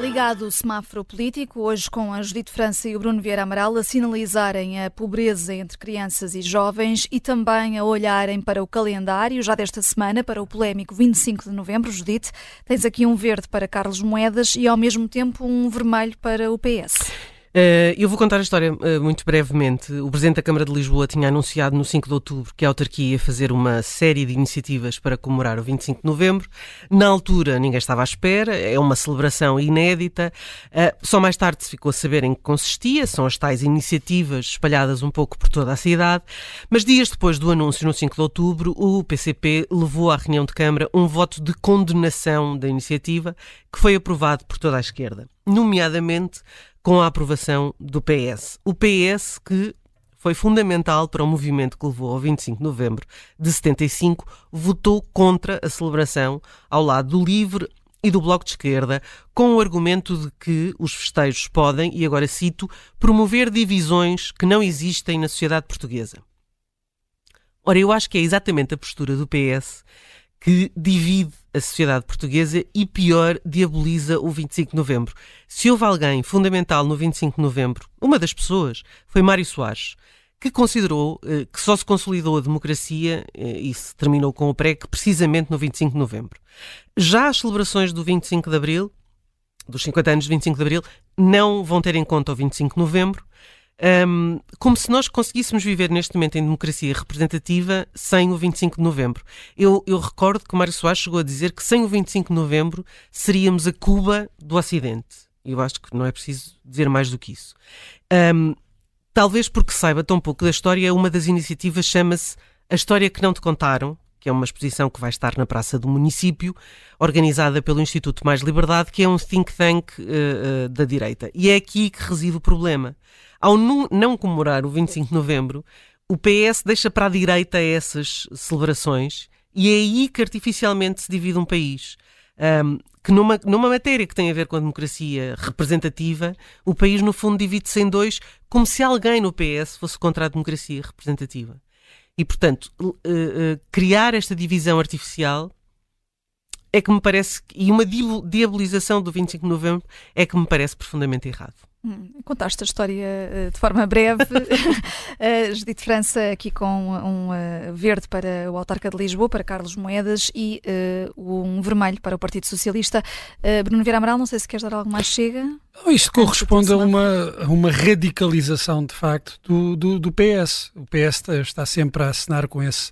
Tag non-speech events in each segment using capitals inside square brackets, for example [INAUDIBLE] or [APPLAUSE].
Ligado o semáforo político, hoje com a Judite França e o Bruno Vieira Amaral a sinalizarem a pobreza entre crianças e jovens e também a olharem para o calendário, já desta semana, para o polémico 25 de novembro. Judite, tens aqui um verde para Carlos Moedas e ao mesmo tempo um vermelho para o PS. Uh, eu vou contar a história uh, muito brevemente. O Presidente da Câmara de Lisboa tinha anunciado no 5 de outubro que a autarquia ia fazer uma série de iniciativas para comemorar o 25 de novembro. Na altura, ninguém estava à espera, é uma celebração inédita. Uh, só mais tarde se ficou a saber em que consistia, são as tais iniciativas espalhadas um pouco por toda a cidade. Mas dias depois do anúncio, no 5 de outubro, o PCP levou à reunião de Câmara um voto de condenação da iniciativa que foi aprovado por toda a esquerda, nomeadamente com a aprovação do PS. O PS que foi fundamental para o movimento que levou ao 25 de novembro de 75, votou contra a celebração ao lado do LIVRE e do Bloco de Esquerda, com o argumento de que os festejos podem, e agora cito, promover divisões que não existem na sociedade portuguesa. Ora, eu acho que é exatamente a postura do PS que divide a sociedade portuguesa e, pior, diaboliza o 25 de novembro. Se houve alguém fundamental no 25 de novembro, uma das pessoas foi Mário Soares, que considerou eh, que só se consolidou a democracia eh, e se terminou com o PREC precisamente no 25 de novembro. Já as celebrações do 25 de abril, dos 50 anos de 25 de abril, não vão ter em conta o 25 de novembro, um, como se nós conseguíssemos viver neste momento em democracia representativa sem o 25 de novembro. Eu, eu recordo que Mário Soares chegou a dizer que sem o 25 de novembro seríamos a Cuba do Ocidente. Eu acho que não é preciso dizer mais do que isso. Um, talvez porque saiba tão pouco da história, uma das iniciativas chama-se A História que Não Te Contaram, que é uma exposição que vai estar na Praça do Município, organizada pelo Instituto Mais Liberdade, que é um think tank uh, uh, da direita. E é aqui que reside o problema. Ao não comemorar o 25 de novembro, o PS deixa para a direita essas celebrações e é aí que artificialmente se divide um país. Um, que numa, numa matéria que tem a ver com a democracia representativa, o país no fundo divide-se em dois, como se alguém no PS fosse contra a democracia representativa. E portanto, uh, uh, criar esta divisão artificial é que me parece, e uma diabolização do 25 de novembro é que me parece profundamente errado. Hum, contaste a história uh, de forma breve. uh, [LAUGHS] [LAUGHS] Judite França aqui com um uh, verde para o Autarca de Lisboa, para Carlos Moedas, e um vermelho para o Partido Socialista. Bruno Vieira Amaral, não sei se queres dar algo mais chega. Isto corresponde a uma, a uma radicalização, de facto, do, do, do, PS. O PS está sempre a assinar com esse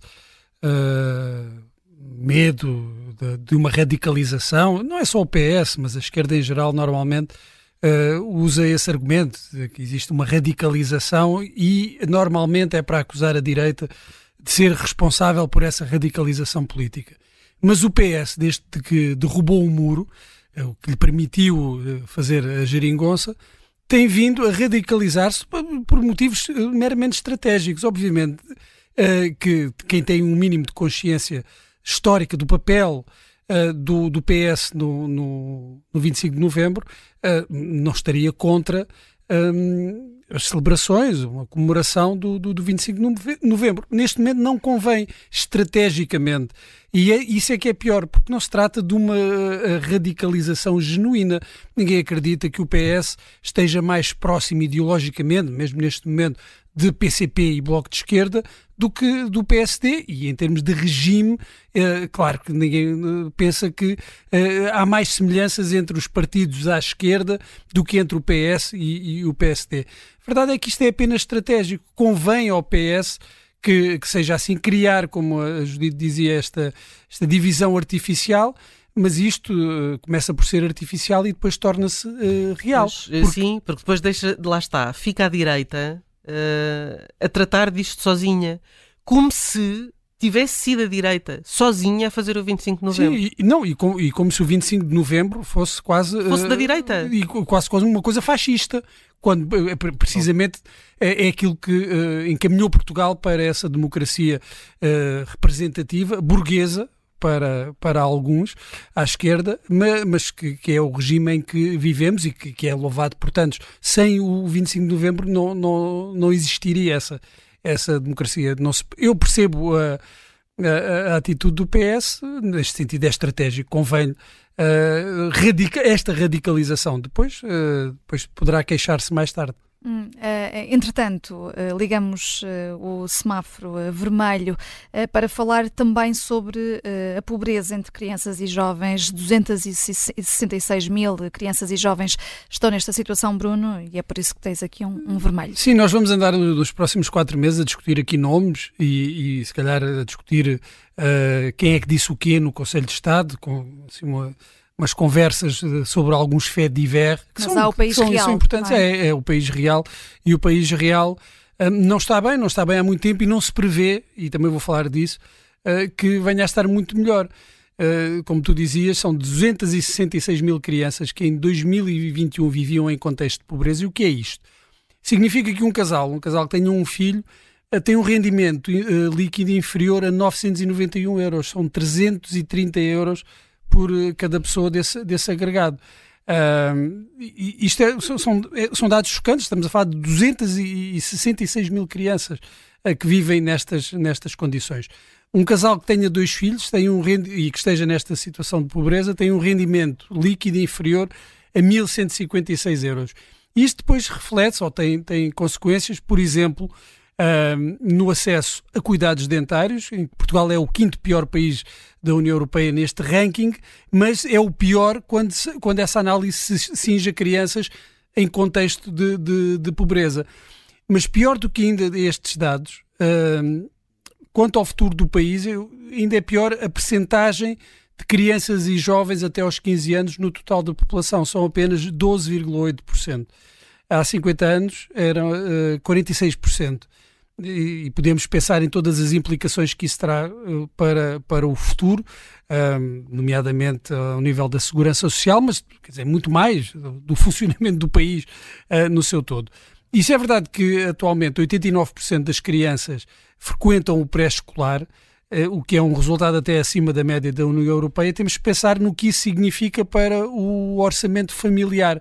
medo de, de uma radicalização. Não é só o PS, mas a esquerda em geral, normalmente uh, usa esse argumento que existe uma radicalização e normalmente é para acusar a direita de ser responsável por essa radicalização política. Mas o PS, desde que derrubou o muro, é o que lhe permitiu eh, fazer a geringonça, tem vindo a radicalizar-se por motivos meramente estratégicos. Obviamente que quem tem um mínimo de consciência histórica do papel uh, do, do PS no, no, no 25 de novembro, uh, não estaria contra um, as celebrações, uma comemoração do, do, do 25 de novembro. Neste momento não convém estrategicamente. E é, isso é que é pior, porque não se trata de uma uh, radicalização genuína. Ninguém acredita que o PS esteja mais próximo ideologicamente, mesmo neste momento, de PCP e Bloco de Esquerda do que do PSD. E em termos de regime, é, claro que ninguém eh, pensa que é, há mais semelhanças entre os partidos à esquerda do que entre o PS e, e, o PSD. A verdade é que isto é apenas estratégico. Convém ao PS que, que seja assim, criar, como a Judite dizia, esta, esta divisão artificial mas isto uh, começa por ser artificial e depois torna-se uh, real. Mas, porque... Sim, porque depois deixa, lá está, fica à direita uh, a tratar disto sozinha, como se tivesse sido a direita sozinha a fazer o 25 de novembro. Sim, e, não, e, com, e como se o 25 de novembro fosse quase. Fosse uh, da direita. E quase, quase uma coisa fascista. Quando eh, precisamente é, é aquilo que uh, encaminhou Portugal para essa democracia uh, representativa, burguesa, para, para alguns à esquerda, mas, que, que, é o regime em que vivemos e que, que, é louvado por tantos. Sem o 25 de novembro não, não, não existiria essa, essa democracia. Não se, eu percebo a, a, a, atitude do PS, neste sentido é estratégico, convém uh, radica esta radicalização. Depois, uh, depois poderá queixar-se mais tarde. Hum, uh, entretanto, uh, ligamos uh, o semáforo vermelho para falar também sobre a pobreza entre crianças e jovens. 266 mil crianças e jovens estão nesta situação, Bruno, e é por isso que tens aqui um, um vermelho. Sim, nós vamos andar nos próximos quatro meses a discutir aqui nomes e, e se calhar a discutir quem é que disse o quê no Conselho de Estado, com assim, uma umas conversas eh, sobre alguns faits divers que Mas são, país são, real, são importantes. É? É, é? o país real e o país real um, não está bem, não está bem há muito tempo e não se prevê, e também vou falar disso, uh, que venha a estar muito melhor. Uh, como tu dizias, são 266 mil crianças que em 2021 viviam em contexto de pobreza. E o que é isto? Significa que um casal, um casal que tenha um filho, uh, tem um rendimento líquido inferior a 991 euros. São 330 euros por eh, cada pessoa desse, desse agregado. Uh, isto é, são, é, são dados chocantes, estamos a falar de 266 mil crianças uh, que vivem nestas, nestas condições. Um casal que tenha dois filhos tem um e que esteja nesta situação de pobreza tem um rendimento líquido inferior a 1.156 euros. Isto depois reflete ou tem, tem consequências, por exemplo, uh, no acesso a cuidados dentários. Portugal é o quinto pior país da União Europeia neste ranking, mas é o pior quando, quando essa análise se cinge a crianças em contexto de, de, de pobreza. Mas pior do que ainda estes dados, uh, quanto ao futuro do país, ainda é pior a percentagem de crianças e jovens até aos 15 anos no total da população. São apenas 12,8%. Há 50 anos eram uh, 46% e podemos pensar em todas as implicações que isso terá eh, para, para o futuro, nomeadamente ao nível da segurança social, mas quer dizer, muito mais do funcionamento do país eh, no seu todo. Isso é verdade que atualmente 89% das crianças frequentam o pré-escolar, eh, o que é um resultado até acima da média da União Europeia. Temos que pensar no que isso significa para o orçamento familiar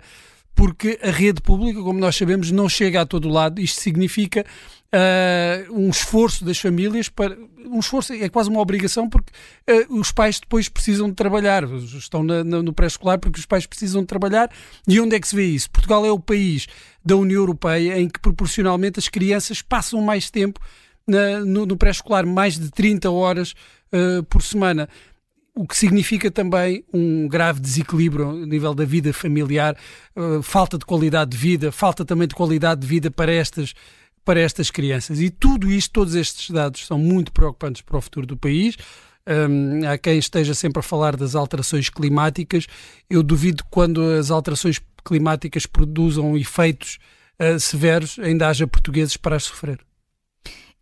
porque a rede pública, como nós sabemos, não chega a todo lado. Isto significa uh, um esforço das famílias para. Um esforço é quase uma obrigação, porque uh, os pais depois precisam de trabalhar, estão na, na, no pré-escolar porque os pais precisam de trabalhar. E onde é que se vê isso? Portugal é o país da União Europeia em que proporcionalmente as crianças passam mais tempo na, no, no pré-escolar, mais de 30 horas uh, por semana o que significa também um grave desequilíbrio a nível da vida familiar, uh, falta de qualidade de vida, falta também de qualidade de vida para estas, para estas crianças. E tudo isto, todos estes dados são muito preocupantes para o futuro do país. Um, há quem esteja sempre a falar das alterações climáticas. Eu duvido quando as alterações climáticas produzam efeitos uh, severos, ainda haja portugueses para as sofrer.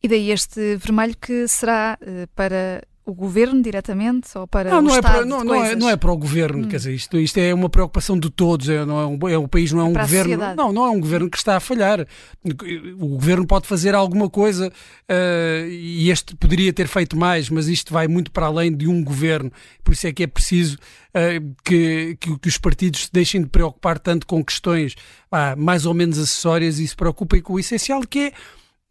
E daí este vermelho que será uh, para o governo diretamente ou para não, o não Estado? É para, não, não, é, não é para o governo, hum. quer dizer, isto, isto é uma preocupação de todos, é, não é, um, é o país não é, é um governo, não, não é um governo que está a falhar. O governo pode fazer alguma coisa uh, e este poderia ter feito mais, mas isto vai muito para além de um governo, por isso é que é preciso uh, que, que, que, os partidos se deixem de preocupar tanto com questões ah, mais ou menos acessórias e se preocupem com o essencial que é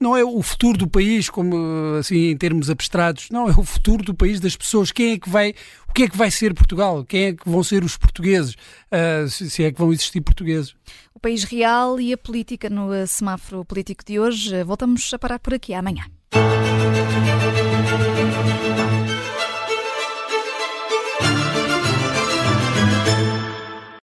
não é o futuro do país, como assim em termos abstratos, não, é o futuro do país das pessoas. Quem é que vai, o que é que vai ser Portugal? Quem é que vão ser os portugueses? Uh, se é que vão existir portugueses. O país real e a política no semáforo político de hoje. Voltamos a parar por aqui amanhã.